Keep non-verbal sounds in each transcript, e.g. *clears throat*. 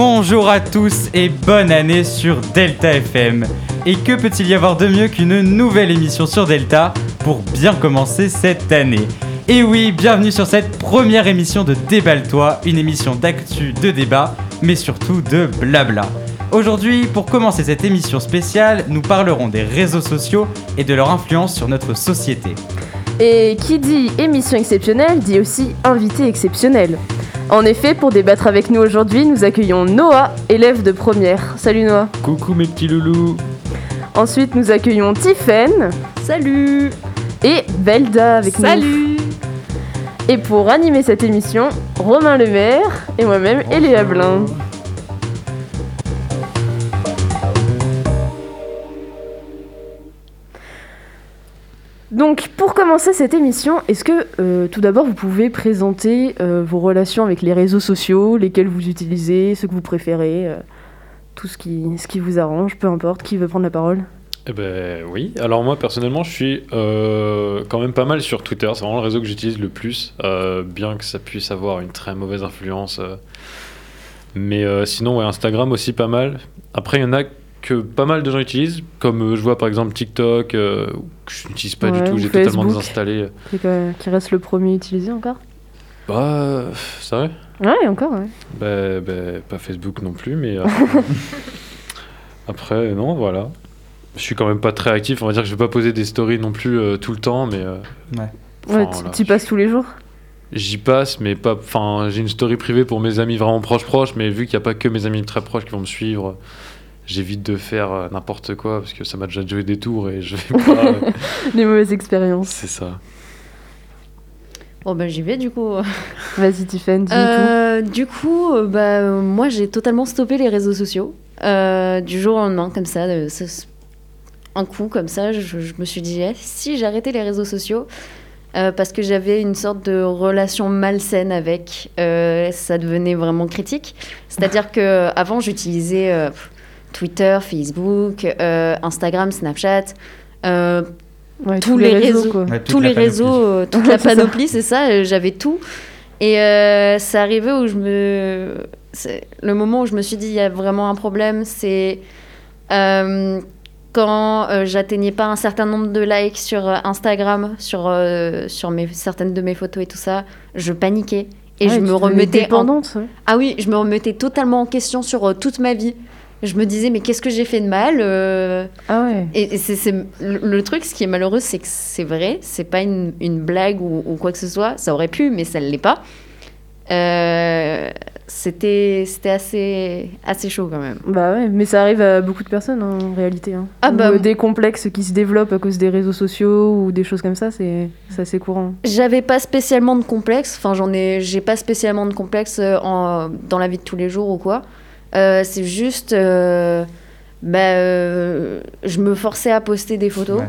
Bonjour à tous et bonne année sur Delta FM. Et que peut-il y avoir de mieux qu'une nouvelle émission sur Delta pour bien commencer cette année? Et oui, bienvenue sur cette première émission de Déballe-toi, une émission d'actu, de débat, mais surtout de blabla. Aujourd'hui, pour commencer cette émission spéciale, nous parlerons des réseaux sociaux et de leur influence sur notre société. Et qui dit émission exceptionnelle dit aussi invité exceptionnel. En effet, pour débattre avec nous aujourd'hui, nous accueillons Noah, élève de première. Salut Noah. Coucou mes petits loulous. Ensuite, nous accueillons Tiffen. Salut. Et Belda avec nous. Salut. Et pour animer cette émission, Romain Lemaire et moi-même, Eléa Blin. Donc, pour commencer cette émission, est-ce que euh, tout d'abord vous pouvez présenter euh, vos relations avec les réseaux sociaux, lesquels vous utilisez, ce que vous préférez, euh, tout ce qui, vous arrange, peu importe, qui veut prendre la parole? Eh ben oui. Alors moi personnellement, je suis quand même pas mal sur Twitter. C'est vraiment le réseau que j'utilise le plus, bien que ça puisse avoir une très mauvaise influence. Mais sinon, Instagram aussi pas mal. Après, il y en a que pas mal de gens utilisent, comme euh, je vois par exemple TikTok, euh, que je n'utilise pas Ouais, du tout. ou J'ai totalement désinstallé. qui, euh, qui reste le premier utilisé encore Bah, c'est vrai. Ouais, encore, ouais. Bah, bah, pas Facebook non plus, mais euh, *laughs* après, non, voilà. Je suis quand même pas très actif. On va dire que je vais pas poser des stories non plus euh, tout le temps, mais euh, Ouais. Ouais, voilà. tu passes tous les jours j'y passe, mais pas. Enfin, j'ai une story privée pour mes amis vraiment proches proches, mais vu qu'il n'y a pas que mes amis très proches qui vont me suivre, j'évite de faire euh, n'importe quoi parce que ça m'a déjà joué des tours et je vais pas. euh, *laughs* Les mauvaises expériences. c'est ça. Bon ben j'y vais du coup. *laughs* Vas-y, Tiffen, dis tout. Euh, du coup, euh, bah, moi j'ai totalement stoppé les réseaux sociaux. Euh, du jour au lendemain, comme ça, de- un coup comme ça, je, je me suis dit, eh, si j'arrêtais les réseaux sociaux, euh, parce que j'avais une sorte de relation malsaine avec, euh, ça devenait vraiment critique. C'est-à-dire que avant j'utilisais euh, Twitter, Facebook, euh, Instagram, Snapchat. euh, Ouais, tous les réseaux. quoi. Ouais, toute tous la les panoplie. réseaux, euh, *laughs* toute Ouais, la c'est ça. panoplie, c'est ça, euh, j'avais tout. Et euh, c'est arrivé où je me. c'est Le moment où je me suis dit, il y a vraiment un problème, c'est euh, quand euh, j'atteignais pas un certain nombre de likes sur euh, Instagram, sur, euh, sur mes, certaines de mes photos et tout ça, je paniquais. Et je me remettais. en- ouais. Ah oui, je me remettais totalement en question sur euh, toute ma vie. Je me disais, mais qu'est-ce que j'ai fait de mal euh, Ah ouais. et et c'est, le, truc, ce qui est malheureux, c'est que c'est vrai, c'est pas une, une blague ou, ou quoi que ce soit. Ça aurait pu, mais ça ne l'est pas. Euh, c'était, c'était assez, assez chaud quand même. Bah ouais, mais ça arrive à beaucoup de personnes hein, en réalité. hein. Ah bah, euh, des complexes qui se développent à cause des réseaux sociaux ou des choses comme ça, c'est c'est assez courant. J'avais pas spécialement de complexe. Enfin, j'en ai, j'ai pas spécialement de complexe en, dans la vie de tous les jours ou quoi. Euh, c'est juste, euh, bah, euh, je me forçais à poster des photos. Ouais.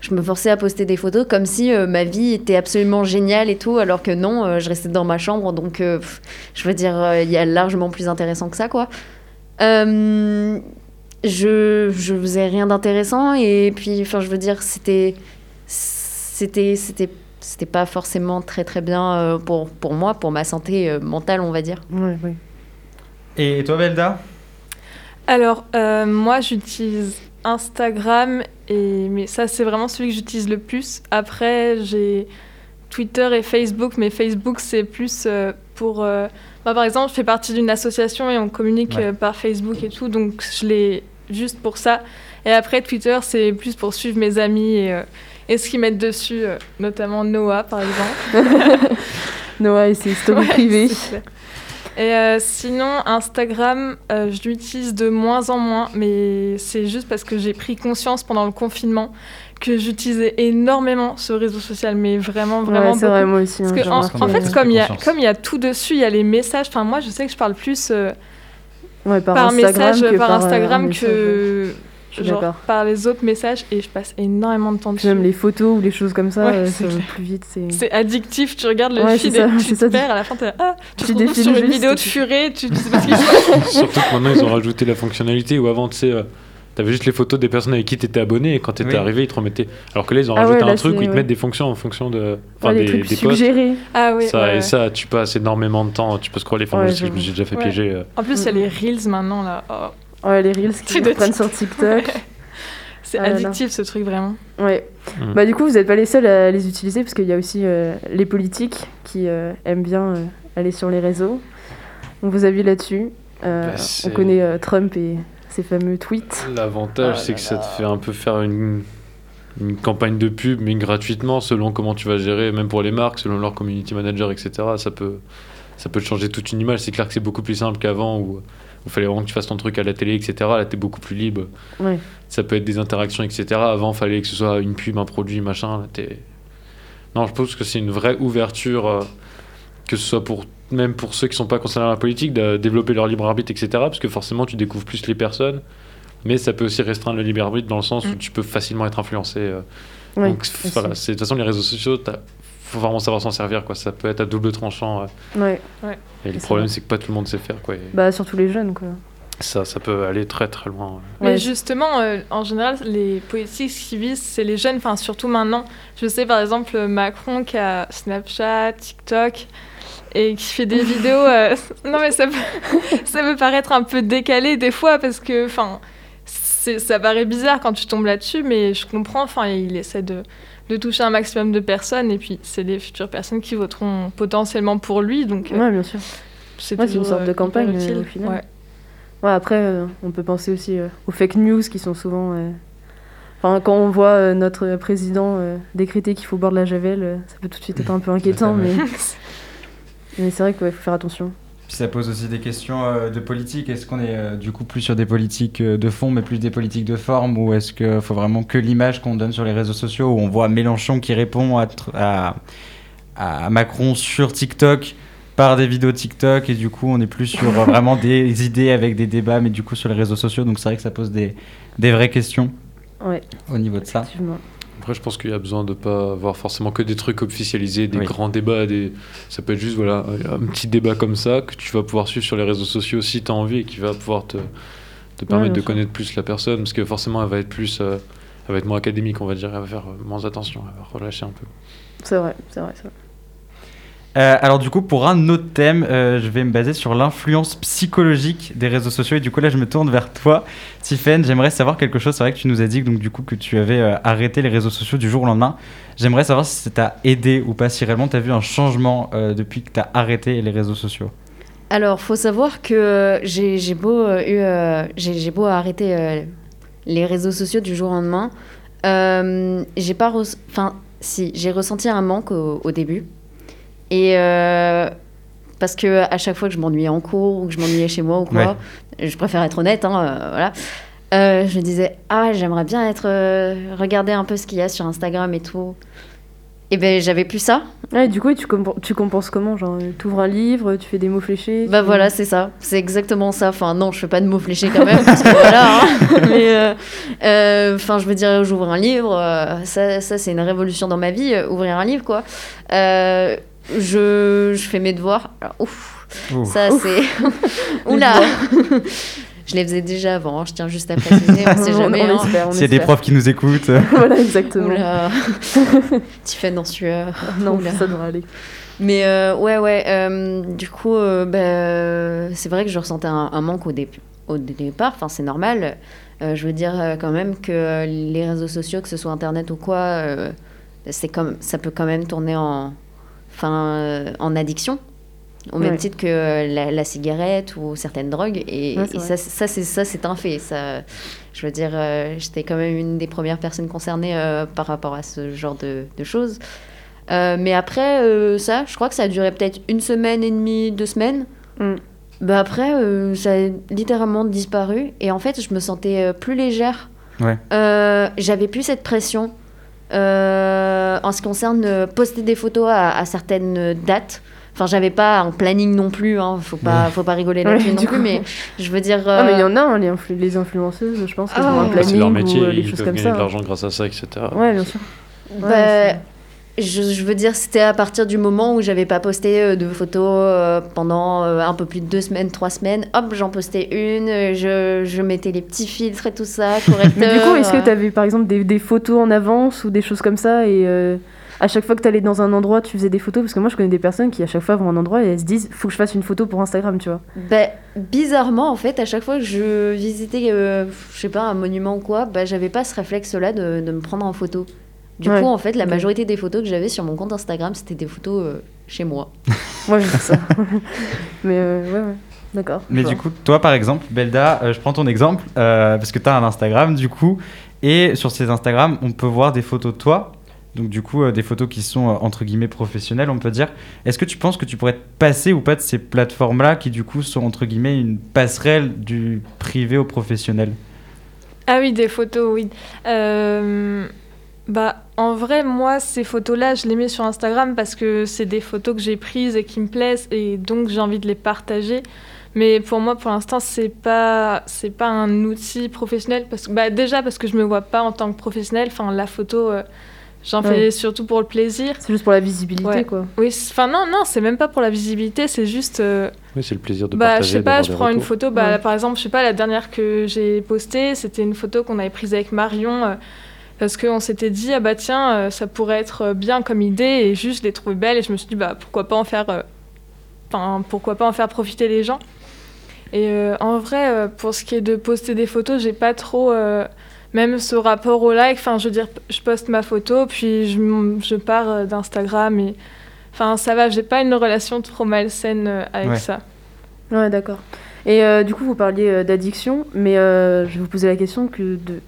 Je me forçais à poster des photos comme si euh, ma vie était absolument géniale et tout, alors que non, euh, je restais dans ma chambre. Donc, euh, pff, je veux dire, euh, il y a largement plus intéressant que ça, quoi. Euh, je, je faisais rien d'intéressant et puis, enfin, je veux dire, c'était, c'était, c'était, c'était pas forcément très très bien euh, pour, pour moi, pour ma santé euh, mentale, on va dire. Ouais, ouais. Et toi, Belda? Alors, euh, moi, j'utilise Instagram, et... mais ça, c'est vraiment celui que j'utilise le plus. Après, j'ai Twitter et Facebook, mais Facebook, c'est plus euh, pour... euh, Moi, par exemple, je fais partie d'une association et on communique Ouais. euh, par Facebook et tout, donc je l'ai juste pour ça. Et après, Twitter, c'est plus pour suivre mes amis et, euh, et ce qu'ils mettent dessus, euh, notamment Noah, par exemple. *laughs* *laughs* Noah et ses stories Ouais, privées. Et euh, sinon, Instagram, euh, je l'utilise de moins en moins, mais c'est juste parce que j'ai pris conscience pendant le confinement que j'utilisais énormément ce réseau social, mais vraiment, vraiment Ouais, c'est vrai, moi aussi. Parce hein, que j'ai en, fait, comme il y a, Conscience. comme il y a tout dessus, il y a les messages. Enfin, moi, je sais que je parle plus euh, Ouais, par, par, Instagram message, que par Instagram que Je suis genre, par les autres messages, et je passe énormément de temps dessus. même les photos ou les choses comme ça, Ouais, euh, c'est ça va plus vite. C'est C'est addictif, tu regardes le Ouais, feed ça, et tu te perds, à la fin t'es là, ah, tu Tu te retrouves sur une vidéo de furée, tu, tu sais pas ce qu'il. Surtout que maintenant ils ont rajouté la fonctionnalité où avant tu sais euh, T'avais juste les photos des personnes avec qui t'étais abonné et quand t'étais Oui. arrivé, ils te remettaient. Alors que là, ils ont Ah rajouté ouais, là, un truc où ils te mettent des fonctions en fonction de. Enfin, des, trucs des suggérés. Ah oui. Ça, ouais, et ça, tu passes énormément de temps. Tu peux scroller. Enfin, je me suis déjà fait Ouais. piéger. euh. En plus, il y a les reels maintenant là. Oh, Ouais, les reels qui reprennent sur TikTok. c'est Ah là. addictif ce truc vraiment. Ouais. Mm. Bah du coup, vous n'êtes pas les seuls à les utiliser parce qu'il y a aussi euh, les politiques qui euh, aiment bien euh, aller sur les réseaux. On vous avis là-dessus. Euh, Bah, on c'est- connaît euh, Trump et ses fameux tweets. L'avantage, Ah c'est là que ça te fait un peu faire une, une campagne de pub, mais gratuitement, selon comment tu vas gérer, même pour les marques, selon leur community manager, etc. Ça peut, ça peut changer toute une image. C'est clair que c'est beaucoup plus simple qu'avant, où il fallait vraiment que tu fasses ton truc à la télé, etc. Là, t'es beaucoup plus libre. Ouais. Ça peut être des interactions, etc. Avant, il fallait que ce soit une pub, un produit, machin. Là, t'es- non, je pense que c'est une vraie ouverture, euh, que ce soit pour même pour ceux qui sont pas concernés dans la politique, de développer leur libre arbitre, etc. Parce que forcément, tu découvres plus les personnes. Mais ça peut aussi restreindre le libre arbitre dans le sens où Mm. tu peux facilement être influencé. euh. Ouais, Donc, voilà, c'est- de toute façon, les réseaux sociaux, il faut vraiment savoir s'en servir. Quoi. Ça peut être à double tranchant. euh. Ouais. Et le problème, c'est que pas tout le monde sait faire. Quoi. Et Bah surtout les jeunes quoi. ça, ça peut aller très très loin. Mais Ouais. justement, euh, en général, les politiques qui visent, c'est les jeunes, enfin surtout maintenant. Je sais par exemple Macron qui a Snapchat, TikTok et qui fait des *laughs* vidéos. euh, *laughs* Non mais ça peut, *laughs* ça peut paraître un peu décalé des fois parce que, enfin, ça paraît bizarre quand tu tombes là-dessus, mais je comprends. Enfin, il essaie de, de toucher un maximum de personnes et puis c'est les futures personnes qui voteront potentiellement pour lui, donc euh, Ouais, bien sûr. c'est Ouais, une sorte de euh, hyper campagne, euh, utile. au final. Ouais. Ouais, après, euh, on peut penser aussi euh, aux fake news qui sont souvent. euh, Enfin, quand on voit euh, notre président euh, décréter qu'il faut boire de la javel, euh, ça peut tout de suite être un peu *laughs* inquiétant, mais, *laughs* mais c'est vrai qu'il faut faire attention. Puis ça pose aussi des questions euh, de politique. Est-ce qu'on est euh, du coup plus sur des politiques euh, de fond, mais plus des politiques de forme, ou est-ce qu'il faut vraiment que l'image qu'on donne sur les réseaux sociaux, où on voit Mélenchon qui répond à, tr- à, à Macron sur TikTok par des vidéos TikTok, et du coup on est plus sur *laughs* vraiment des idées avec des débats, mais du coup sur les réseaux sociaux? Donc c'est vrai que ça pose des, des vraies questions Ouais, au niveau de ça. Après, je pense qu'il y a besoin de pas avoir forcément que des trucs officialisés, des Oui. grands débats. Des... Ça peut être juste voilà, un petit débat comme ça que tu vas pouvoir suivre sur les réseaux sociaux si tu as envie et qui va pouvoir te, te permettre de sûr. connaître plus la personne parce que forcément, elle va être plus. euh, elle va être moins académique, on va dire. Elle va faire moins attention, elle va relâcher un peu. C'est vrai, c'est vrai, c'est vrai. Euh, alors du coup, pour un autre thème, euh, je vais me baser sur l'influence psychologique des réseaux sociaux. Et du coup, là, je me tourne vers toi, Tiffen. J'aimerais savoir quelque chose. C'est vrai que tu nous as dit donc, du coup, que tu avais euh, arrêté les réseaux sociaux du jour au lendemain. J'aimerais savoir si ça t'a aidé ou pas, si réellement tu as vu un changement depuis que tu as arrêté les réseaux sociaux. Alors, faut savoir que j'ai beau, j'ai beau arrêter les réseaux sociaux du jour au lendemain, j'ai pas, si, j'ai ressenti un manque au début, et euh, parce que à chaque fois que je m'ennuyais en cours ou que je m'ennuyais chez moi ou quoi, je préfère être honnête, hein, euh, voilà. euh, je me disais ah j'aimerais bien être euh, regarder un peu ce qu'il y a sur Instagram et tout. Et ben j'avais plus ça. Ouais, du coup, tu, compen- tu compenses comment Genre, tu ouvres un livre, tu fais des mots fléchés Bah tu- voilà, c'est ça. C'est exactement ça. Enfin, non, je fais pas de mots fléchés quand même, parce que *laughs* voilà. hein. Mais, euh, euh, enfin, je veux dire, j'ouvre un livre, euh, ça, ça c'est une révolution dans ma vie, euh, ouvrir un livre, quoi. Euh, je, je fais mes devoirs. Alors, ouf, ça c'est. *laughs* Oula *laughs* Je les faisais déjà avant, hein, je tiens juste à préciser, on sait *laughs* jamais. on hein. S'il y a des profs qui nous écoutent. voilà, exactement. Oula Tiffany en sueur. Non, Oula. ça devrait aller. Mais euh, ouais, ouais. euh, du coup, euh, bah, c'est vrai que je ressentais un, un manque au, dé- au départ. Enfin, c'est normal. Euh, je veux dire euh, quand même que les réseaux sociaux, que ce soit Internet ou quoi, euh, c'est comme, ça peut quand même tourner en, enfin, euh, en addiction. Au même Ouais. titre que euh, la, la cigarette ou certaines drogues. Et, Ouais, ça, c'est- ça, un fait. Ça, je veux dire, euh, j'étais quand même une des premières personnes concernées euh, par rapport à ce genre de, de choses. Euh, mais après, euh, ça, je crois que ça a duré peut-être une semaine et demie, deux semaines. Mm. Bah après, euh, ça a littéralement disparu. Et en fait, je me sentais plus légère. Ouais. Euh, J'avais plus cette pression euh, en ce qui concerne euh, poster des photos à, à certaines dates. Enfin, j'avais pas un planning non plus, hein, faut, pas, faut pas rigoler là-dessus Ouais, non du plus, mais je veux dire... Ah, mais il y euh, en a, hein, les, influ- les influenceuses, je pense, qui Ah, ont un planning C'est leur métier, ou euh, ils peuvent gagner ça. de l'argent grâce à ça, etc. Ouais, bien sûr. bah, je, je veux dire, c'était à partir du moment où j'avais pas posté euh, de photos euh, pendant euh, un peu plus de deux semaines, trois semaines. Hop, j'en postais une, je, je mettais les petits filtres et tout ça, *laughs* correcteur. Mais du coup, est-ce que tu avais par exemple des, des photos en avance ou des choses comme ça et euh, à chaque fois que tu allais dans un endroit, tu faisais des photos? Parce que moi, je connais des personnes qui à chaque fois vont à un endroit et elles se disent faut que je fasse une photo pour Instagram, tu vois. bah, bizarrement, en fait, à chaque fois que je visitais, euh, je sais pas, un monument ou quoi, bah, j'avais pas ce réflexe-là de, de me prendre en photo. Du Ouais. coup, en fait, la majorité des photos que j'avais sur mon compte Instagram, c'était des photos euh, chez moi. *laughs* Moi, je fais ça. *laughs* Mais euh, ouais, ouais. D'accord. Mais du coup, toi par exemple, Belda, euh, je prends ton exemple euh, parce que tu as un Instagram du coup, et sur ces Instagram, on peut voir des photos de toi. Donc du coup, euh, des photos qui sont euh, entre guillemets professionnelles, on peut dire. Est-ce que tu penses que tu pourrais te passer ou pas de ces plateformes-là qui du coup sont entre guillemets une passerelle du privé au professionnel? Ah oui, des photos, oui. Euh, bah, en vrai, moi, ces photos-là, je les mets sur Instagram parce que c'est des photos que j'ai prises et qui me plaisent et donc j'ai envie de les partager. Mais pour moi, pour l'instant, c'est pas c'est pas un outil professionnel parce que bah, déjà parce que je me vois pas en tant que professionnel. Enfin, la photo, euh, j'en Ouais. fais surtout pour le plaisir. C'est juste pour la visibilité, Ouais. quoi. Oui, enfin non, non, c'est même pas pour la visibilité, c'est juste. euh, Oui, c'est le plaisir de bah, partager. je sais pas, je prends une photo. Bah, Ouais. là, par exemple, je sais pas, la dernière que j'ai postée, c'était une photo qu'on avait prise avec Marion euh, parce qu'on s'était dit, ah bah tiens, euh, ça pourrait être euh, bien comme idée et juste je l'ai trouvée belle et je me suis dit, bah pourquoi pas en faire, euh, enfin, pourquoi pas en faire profiter les gens. Et euh, en vrai, pour ce qui est de poster des photos, j'ai pas trop. euh, même ce rapport au like, enfin, je veux dire, je poste ma photo, puis je, je pars d'Instagram et. Enfin, ça va, j'ai pas une relation trop malsaine avec Ouais. ça. Ouais, d'accord. Et euh, du coup, vous parliez d'addiction, mais euh, je vais vous poser la question que de...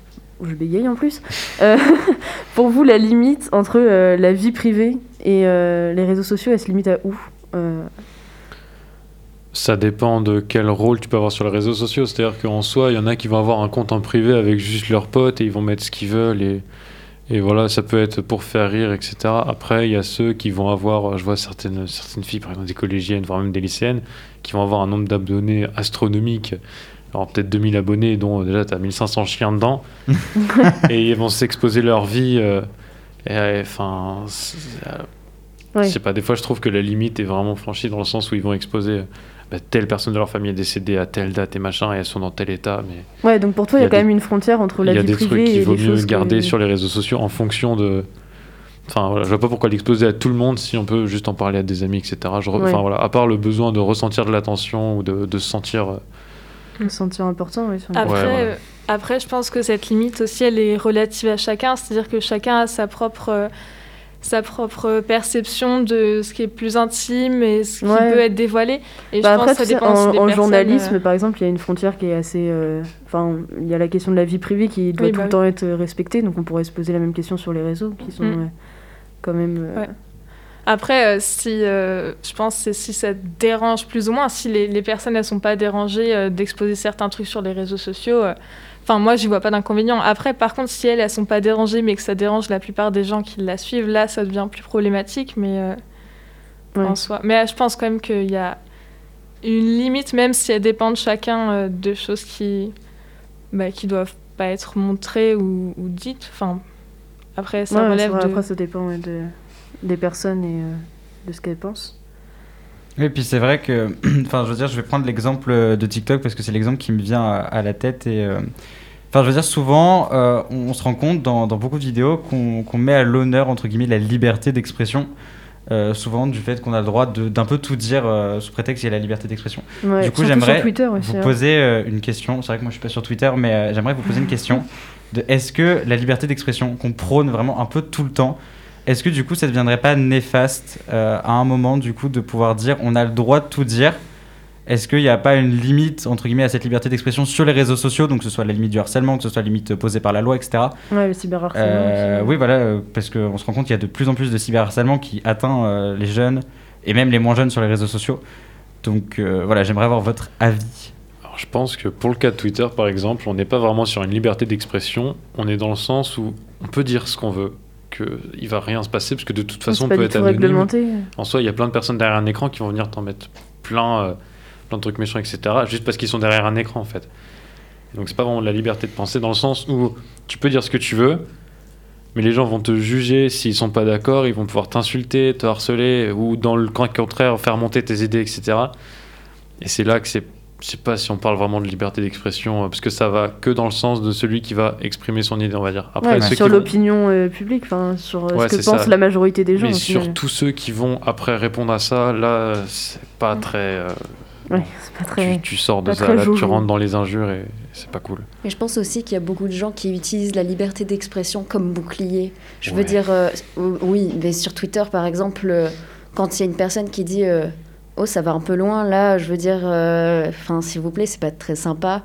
Je bégaye en plus. Euh, *laughs* pour vous, la limite entre euh, la vie privée et euh, les réseaux sociaux, elle se limite à où Ça dépend de quel rôle tu peux avoir sur les réseaux sociaux. C'est-à-dire qu'en soi, il y en a qui vont avoir un compte en privé avec juste leurs potes et ils vont mettre ce qu'ils veulent. Et, et voilà, ça peut être pour faire rire, etc. Après, il y a ceux qui vont avoir, je vois certaines, certaines filles, par exemple des collégiennes, voire même des lycéennes, qui vont avoir un nombre d'abonnés astronomique. Peut-être 2000 abonnés, dont déjà tu as 1500 chiens dedans. *laughs* et ils vont s'exposer leur vie. euh, et, euh, Enfin, euh, Ouais. je sais pas, des fois je trouve que la limite est vraiment franchie dans le sens où ils vont exposer euh, bah, telle personne de leur famille est décédée à telle date et machin et elles sont dans tel état. Mais Ouais, donc pour toi, il y a, Il y a quand des- même une frontière entre il la y a vie des privée trucs qu'il et vaut mieux garder que... sur les réseaux sociaux en fonction de. Enfin voilà, je vois pas pourquoi l'exposer à tout le monde si on peut juste en parler à des amis, etc. Je re- Ouais. Enfin voilà, à part le besoin de ressentir de l'attention ou de, de se sentir. Me sentir important, oui. Après, Ouais, euh, après, je pense que cette limite aussi, elle est relative à chacun. C'est-à-dire que chacun a sa propre, euh, sa propre perception de ce qui est plus intime et ce qui Ouais. peut être dévoilé. Et Bah je après, pense que ça dépend aussi en, des en personnes, journalisme, euh. par exemple, il y a une frontière qui est assez. euh, Enfin, il y a la question de la vie privée qui doit Oui, tout bah le oui. temps être respectée, donc on pourrait se poser la même question sur les réseaux, qui sont Mm. euh, quand même. euh, Ouais. Après, euh, si euh, je pense que si ça te dérange plus ou moins, si les, les personnes elles sont pas dérangées euh, d'exposer certains trucs sur les réseaux sociaux, enfin moi j'y vois pas d'inconvénient. Après, par contre, si elles elles sont pas dérangées mais que ça dérange la plupart des gens qui la suivent, là ça devient plus problématique. Mais euh, Ouais. en soi, mais je pense quand même qu'il y a une limite, même si elle dépend de chacun euh, de choses qui bah, qui doivent pas être montrées ou, ou dites. Enfin, après ça ouais, c'est relève de. Après, ça dépend de, des personnes et euh, de ce qu'elles pensent. Oui, puis c'est vrai que, *clears throat* enfin, je veux dire, je vais prendre l'exemple euh, de TikTok parce que c'est l'exemple qui me vient à, à la tête et, euh, enfin, je veux dire, souvent, euh, on, on se rend compte dans, dans beaucoup de vidéos qu'on met à l'honneur entre guillemets la liberté d'expression. euh, souvent du fait qu'on a le droit d'un peu tout dire euh, sous prétexte qu'il y a la liberté d'expression. Ouais, Du coup, j'aimerais vous poser une question. C'est vrai que moi je suis pas sur Twitter, mais j'aimerais vous poser une *laughs* question. De est-ce que la liberté d'expression qu'on prône vraiment un peu tout le temps, est-ce que du coup ça ne deviendrait pas néfaste euh, à un moment du coup de pouvoir dire on a le droit de tout dire? Est-ce qu'il n'y a pas une limite entre guillemets à cette liberté d'expression sur les réseaux sociaux, donc que ce soit la limite du harcèlement, que ce soit la limite posée par la loi, etc. Ouais, le cyberharcèlement. Euh, aussi. oui, voilà, euh, parce qu'on se rend compte qu'il y a de plus en plus de cyberharcèlement qui atteint euh, les jeunes et même les moins jeunes sur les réseaux sociaux. Donc euh, voilà, j'aimerais avoir votre avis. Alors, je pense que pour le cas de Twitter, par exemple, on n'est pas vraiment sur une liberté d'expression. On est dans le sens où on peut dire ce qu'on veut, qu'il va rien se passer, parce que de toute façon, on peut être anonyme. réglementé. En soi, il y a plein de personnes derrière un écran qui vont venir t'en mettre plein, euh, plein de trucs méchants, etc. Juste parce qu'ils sont derrière un écran, en fait. Donc c'est pas vraiment de la liberté de penser dans le sens où tu peux dire ce que tu veux, mais les gens vont te juger s'ils sont pas d'accord, ils vont pouvoir t'insulter, te harceler, ou dans le camp contraire, faire monter tes idées, etc. Et c'est là que c'est. Je sais pas si on parle vraiment de liberté d'expression, euh, parce que ça va que dans le sens de celui qui va exprimer son idée, on va dire. Après, Ouais, ceux sur vont- l'opinion euh, publique, enfin, sur euh, Ouais, ce que pense ça. la majorité des gens. Mais sur tous ceux qui vont après répondre à ça, là, c'est pas très. euh, Ouais, c'est pas très. tu, tu sors de ça, tu rentres dans les injures et c'est pas cool. Mais je pense aussi qu'il y a beaucoup de gens qui utilisent la liberté d'expression comme bouclier. Je veux dire, euh, oui, mais sur Twitter, par exemple, euh, quand il y a une personne qui dit euh, Oh, ça va un peu loin, là, je veux dire, euh, enfin, s'il vous plaît, c'est pas très sympa.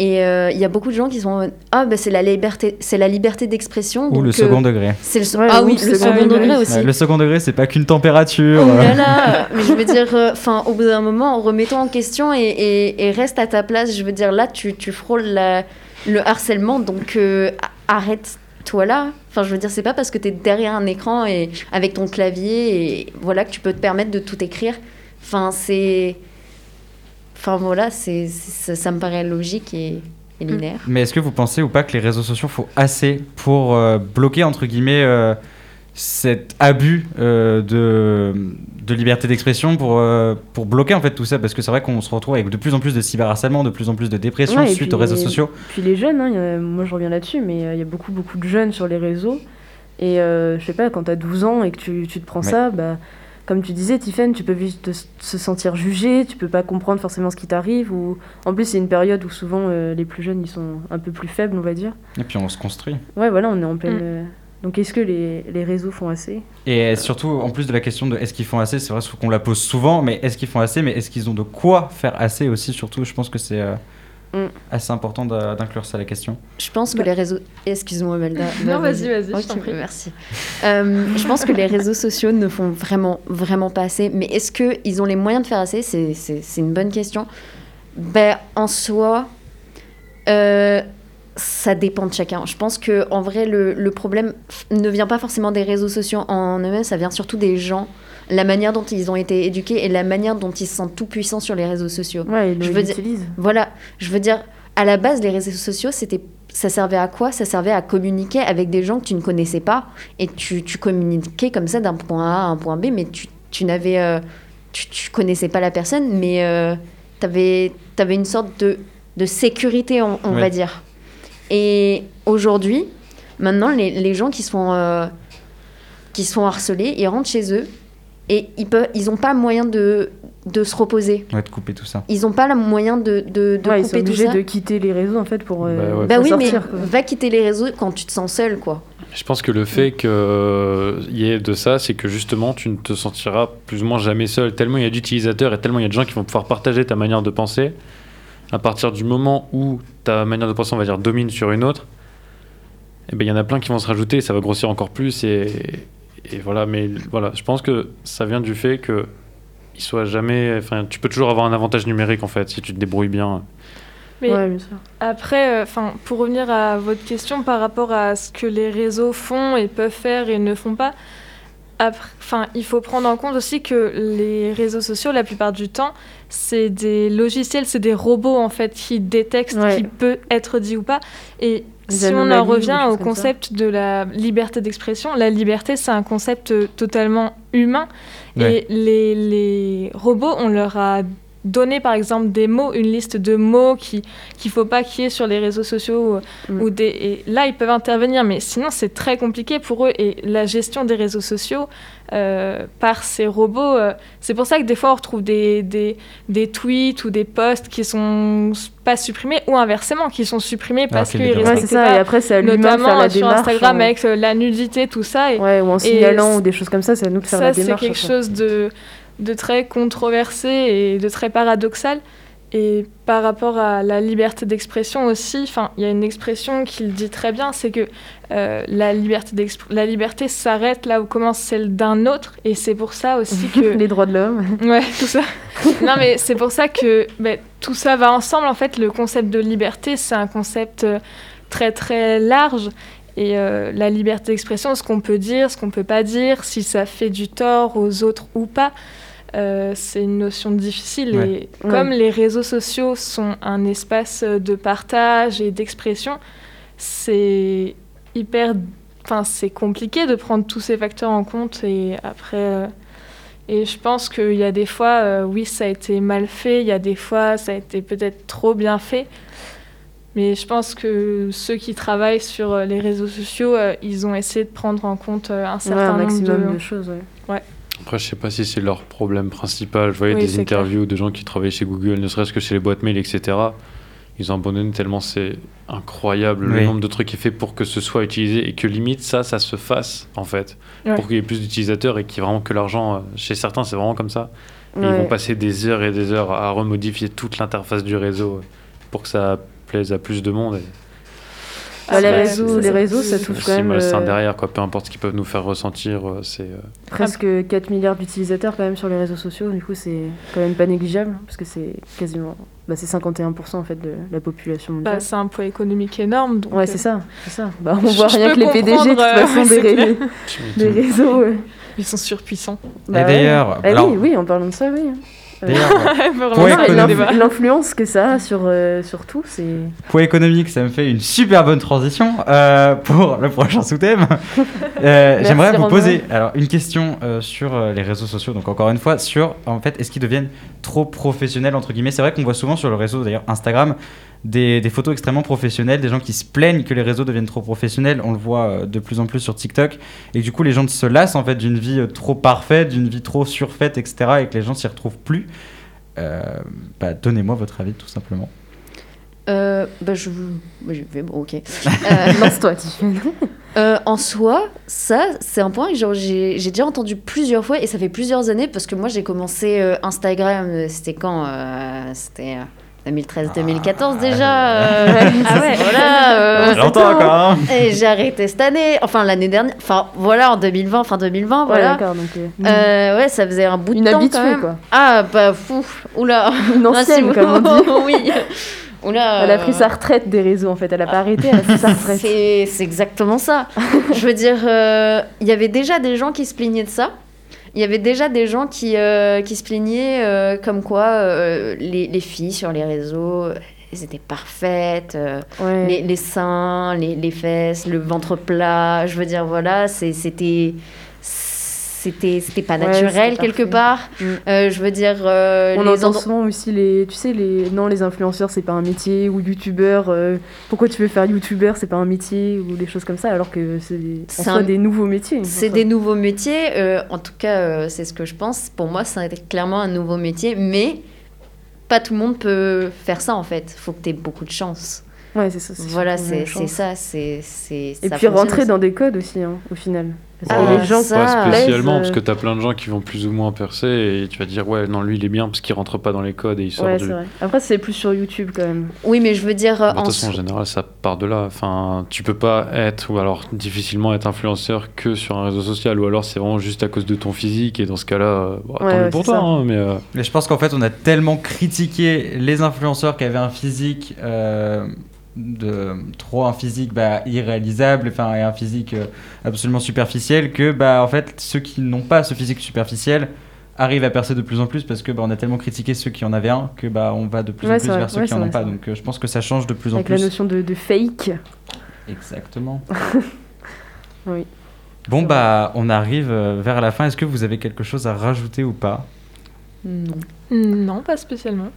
Et euh, il y a beaucoup de gens qui sont en mode, Ah, bah, c'est la liberté, c'est la liberté d'expression. Ou le euh, second degré. C'est le, Ouais, ah oui, le second second degré. aussi. Ouais, le second degré, c'est pas qu'une température. Oh euh, là là Mais je veux dire, enfin, au bout d'un moment, remettons en question et, et- et reste à ta place. Je veux dire, là, tu, tu frôles la- le harcèlement, donc euh, a- arrête-toi là. Enfin, je veux dire, c'est pas parce que tu es derrière un écran et avec ton clavier et voilà que tu peux te permettre de tout écrire. Enfin, c'est. Enfin, voilà, c'est, ça, ça me paraît logique et, et linéaire. Mais est-ce que vous pensez ou pas que les réseaux sociaux font assez pour euh, bloquer, entre guillemets, euh, cet abus euh, de, de liberté d'expression pour, euh, pour bloquer en fait tout ça? Parce que c'est vrai qu'on se retrouve avec de plus en plus de cyberharcèlement, de plus en plus de dépression Ouais, et suite puis aux réseaux les- sociaux. Puis les jeunes, hein, a- moi je reviens là-dessus, mais euh, il y a beaucoup, beaucoup de jeunes sur les réseaux. Et euh, je sais pas, quand t'as 12 ans et que tu, tu te prends Ouais. ça, bah, comme tu disais, Tiffen, tu peux vite te, se sentir jugé, tu peux pas comprendre forcément ce qui t'arrive. Ou... En plus, c'est une période où souvent euh, les plus jeunes ils sont un peu plus faibles, on va dire. Et puis on se construit. Ouais, voilà, on est en pleine. Mm. euh, Donc est-ce que les, les réseaux font assez? Et surtout, en plus de la question de est-ce qu'ils font assez, c'est vrai qu'on la pose souvent, mais est-ce qu'ils font assez, mais est-ce qu'ils ont de quoi faire assez aussi, surtout, je pense que c'est euh, Mm. assez important d'inclure ça la question. Je pense que Bah. les réseaux. Excuse-moi, Melda. Non, vas-y, vas-y, je Ok, t'en prie. Merci. Euh, je pense que les réseaux sociaux ne font vraiment, vraiment pas assez. Mais est-ce qu'ils ont les moyens de faire assez? C'est une bonne question. Ben, en soi, euh, ça dépend de chacun. Je pense que en vrai, le, le problème ne vient pas forcément des réseaux sociaux en eux-mêmes, ça vient surtout des gens, la manière dont ils ont été éduqués et la manière dont ils se sentent tout puissants sur les réseaux sociaux. Ouais, ils Je veux dire-. Voilà, je veux dire, à la base, les réseaux sociaux, c'était, ça servait à quoi? Ça servait à communiquer avec des gens que tu ne connaissais pas et tu, tu communiquais comme ça d'un point A à un point B, mais tu, tu n'avais, euh, tu, tu connaissais pas la personne, mais tu avais, une sorte de, de sécurité, on, on Ouais. va dire. Et aujourd'hui, maintenant, les, les gens qui sont, euh, qui sont harcelés, ils rentrent chez eux et ils peuvent, ils n'ont pas moyen de, de se reposer. Va te couper tout ça. Ils n'ont pas le moyen de, de, de Ouais, ils sont couper tout obligés ça. de quitter les réseaux en fait pour. euh, Bah ouais. Bah pour oui, sortir, mais quoi. va quitter les réseaux quand tu te sens seul, quoi. Je pense que le fait qu'il y ait de ça, c'est que justement, tu ne te sentiras plus ou moins jamais seul. Tellement il y a d'utilisateurs et tellement il y a de gens qui vont pouvoir partager ta manière de penser. À partir du moment où ta manière de penser, on va dire, domine sur une autre, eh ben, il y en a plein qui vont se rajouter, ça va grossir encore plus. Et, et voilà, mais voilà, je pense que ça vient du fait que il soit jamais. Enfin, tu peux toujours avoir un avantage numérique en fait si tu te débrouilles bien. Mais Ouais, bien sûr. Après, enfin, pour revenir à votre question par rapport à ce que les réseaux font et peuvent faire et ne font pas, enfin, il faut prendre en compte aussi que les réseaux sociaux, la plupart du temps, c'est des logiciels, c'est des robots en fait qui détectent Ouais. ce qui peut être dit ou pas. Et si on en revient au concept de la liberté d'expression, la liberté, c'est un concept euh, totalement humain. Ouais. Et les, les robots, on leur a donné par exemple des mots, une liste de mots qui qu'il faut pas qu'il y ait sur les réseaux sociaux ou- Mm. ou des et là ils peuvent intervenir mais sinon c'est très compliqué pour eux et la gestion des réseaux sociaux euh, par ces robots euh, c'est pour ça que des fois on retrouve des, des, des tweets ou des posts qui sont pas supprimés ou inversement qui sont supprimés parce qu'ils Ouais, c'est respectent ça. Et après, c'est notamment la sur démarche. Instagram en- avec euh, la nudité tout ça et Ouais, ou en Et signalant c- ou des choses comme ça, c'est à nous de faire ça, la c'est démarche. quelque après. chose de, de très controversé et de très paradoxal. Et par rapport à la liberté d'expression aussi, il y a une expression qui le dit très bien, c'est que euh, la liberté la liberté s'arrête là où commence celle d'un autre, et c'est pour ça aussi que *laughs* les droits de l'homme. Ouais, tout ça. non, mais c'est pour ça que ben, tout ça va ensemble. En fait, le concept de liberté, c'est un concept euh, très très large. Et euh, la liberté d'expression, ce qu'on peut dire, ce qu'on peut pas dire, si ça fait du tort aux autres ou pas, euh, c'est une notion difficile. Ouais. Et comme les réseaux sociaux sont un espace de partage et d'expression, c'est hyper enfin, c'est compliqué de prendre tous ces facteurs en compte et après. euh, et je pense qu'il y a des fois, euh, oui, ça a été mal fait, il y a des fois, ça a été peut-être trop bien fait. Mais je pense que ceux qui travaillent sur euh, les réseaux sociaux, euh, ils ont essayé de prendre en compte euh, un Ouais, certain un nombre maximum de... de choses, ouais. Après, je sais pas si c'est leur problème principal. Je voyais Oui, des interviews de gens qui travaillaient chez Google, ne serait-ce que chez les boîtes mail, etc. Ils ont abandonné tellement c'est incroyable le nombre de trucs qui est fait pour que ce soit utilisé et que limite ça, ça se fasse en fait. Ouais. Pour qu'il y ait plus d'utilisateurs et qu'il y ait vraiment que l'argent. euh, Chez certains, c'est vraiment comme ça. Ils vont passer des heures et des heures à remodifier toute l'interface du réseau pour que ça plaise à plus de monde. Et Bah, les réseaux, ça, les c'est réseaux, ça touche quand même malsain euh, derrière, quoi. Peu importe ce qu'ils peuvent nous faire ressentir, euh, c'est. euh, presque 4 milliards d'utilisateurs quand même sur les réseaux sociaux. Du coup, c'est quand même pas négligeable parce que c'est quasiment, bah, c'est 51% en fait de la population Bah, mondiale. c'est un poids économique énorme. Donc, ouais, euh, c'est ça, c'est ça. Bah, on Je- voit je rien que les PDG de toute façon *laughs* des, c'est ré- des réseaux. ouais. Ils sont surpuissants. Bah Et ouais. d'ailleurs, Eh alors- oui, oui, en parlant de ça, oui. *laughs* L'influence que ça a sur, euh, sur tout, c'est. Point économique, ça me fait une super bonne transition euh, pour le prochain sous-thème. *laughs* Euh, J'aimerais vous poser alors une question sur les réseaux sociaux. Donc encore une fois sur en fait est-ce qu'ils deviennent trop professionnels entre guillemets? C'est vrai qu'on voit souvent sur le réseau d'ailleurs Instagram des, des photos extrêmement professionnelles, des gens qui se plaignent que les réseaux deviennent trop professionnels. On le voit euh, de plus en plus sur TikTok et que du coup les gens se lassent en fait d'une vie euh, trop parfaite, d'une vie trop surfaite, etc. Et que les gens s'y retrouvent plus. Euh, bah, donnez-moi votre avis tout simplement. Euh, bah, je... bah, je vais, bon, ok. Euh, *laughs* Lance-toi. *laughs* Euh, en soi, ça, c'est un point que j'ai déjà entendu plusieurs fois et ça fait plusieurs années parce que moi j'ai commencé euh, Instagram, c'était quand euh, C'était euh, 2013-2014 déjà. euh, Ah ouais. *laughs* Voilà. euh, Longtemps encore. hein. et j'ai arrêté cette année, enfin l'année dernière, enfin voilà en 2020, fin 2020, Ouais, voilà. d'accord. Donc, euh, Euh, ouais, ça faisait un bout de une temps habituée, quand même. quoi. Ah bah fou, oula. *laughs* Une Ah, si, ancienne, comme on dit. *laughs* oui. Oula. Elle a pris euh, sa retraite des réseaux, en fait. Elle a pas arrêté, elle a pris sa retraite. C'est exactement ça. Je veux dire, euh, il y avait déjà des gens qui se plaignaient de ça. Il y avait déjà des gens qui, euh, qui se plaignaient euh, comme quoi euh, les, les filles sur les réseaux, elles étaient parfaites, Ouais. les, les seins, les, les fesses, le ventre plat. Je veux dire, voilà, c'était c'était c'était pas naturel quelque part. Mm. Euh, je veux dire, euh, On les entend souvent aussi les, tu sais, les, non, les influenceurs, c'est pas un métier, ou youtubeurs, euh, pourquoi tu veux faire youtubeur, c'est pas un métier, ou des choses comme ça, alors que c'est en un- des nouveaux métiers. C'est des nouveaux métiers. euh, en tout cas, c'est ce que je pense. Pour moi, c'est clairement un nouveau métier. Mais pas tout le monde peut faire ça, en fait. faut que tu aies beaucoup de chance. Ouais, c'est ça. Voilà, c'est ça. c'est c'est- Et ça puis rentrer aussi. dans des codes aussi, hein, au final. Parce Ah, que les gens ça, Pas spécialement, euh, parce que t'as plein de gens qui vont plus ou moins percer et tu vas dire, ouais, non, lui il est bien parce qu'il rentre pas dans les codes et il sort Ouais, du. c'est vrai. Après, c'est plus sur YouTube quand même. Oui, mais je veux dire, Bah, euh, De en toute façon, en général, ça part de là. Enfin, tu peux pas être, ou alors difficilement être influenceur que sur un réseau social, ou alors c'est vraiment juste à cause de ton physique, et dans ce cas-là, euh, bon, tant Ouais, mieux ouais, pour toi, hein, mais euh, Mais je pense qu'en fait, on a tellement critiqué les influenceurs qui avaient un physique euh, de trop un physique bah, irréalisable, enfin et un physique euh, absolument superficiel que bah en fait ceux qui n'ont pas ce physique superficiel arrivent à percer de plus en plus parce que bah, on a tellement critiqué ceux qui en avaient un que bah on va de plus Ouais, en plus vrai. vers ceux Ouais, qui en ont pas. Donc euh, je pense que ça change de plus en Avec la plus. notion de, de fake. Exactement. *laughs* Oui. Bon bah on arrive euh, vers la fin. Est-ce que vous avez quelque chose à rajouter ou pas? Non. Non, pas spécialement.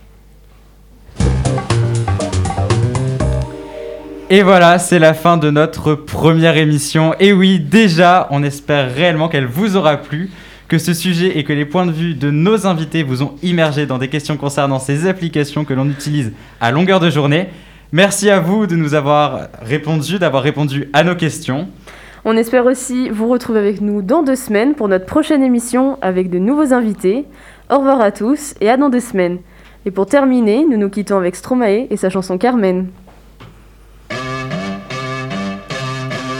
Et voilà, c'est la fin de notre première émission. Et oui, déjà, on espère réellement qu'elle vous aura plu, que ce sujet et que les points de vue de nos invités vous ont immergé dans des questions concernant ces applications que l'on utilise à longueur de journée. Merci à vous de nous avoir répondu, d'avoir répondu à nos questions. On espère aussi vous retrouver avec nous dans deux semaines pour notre prochaine émission avec de nouveaux invités. Au revoir à tous et à dans deux semaines. Et pour terminer, nous nous quittons avec Stromae et sa chanson Carmen.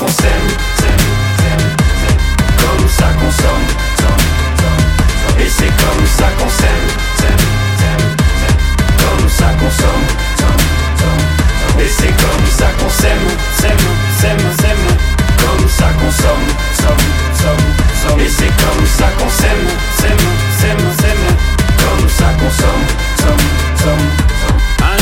Qu'on s'aime. Comme ça qu'on somme. Et c'est comme ça qu'on s'aime. Comme ça qu'on somme. Et c'est comme ça qu'on s'aime. S'aime, s'aime, s'aime. Comme ça qu'on somme. Et c'est comme ça qu'on s'aime. S'aime, s'aime, s'aime. Comme ça qu'on somme.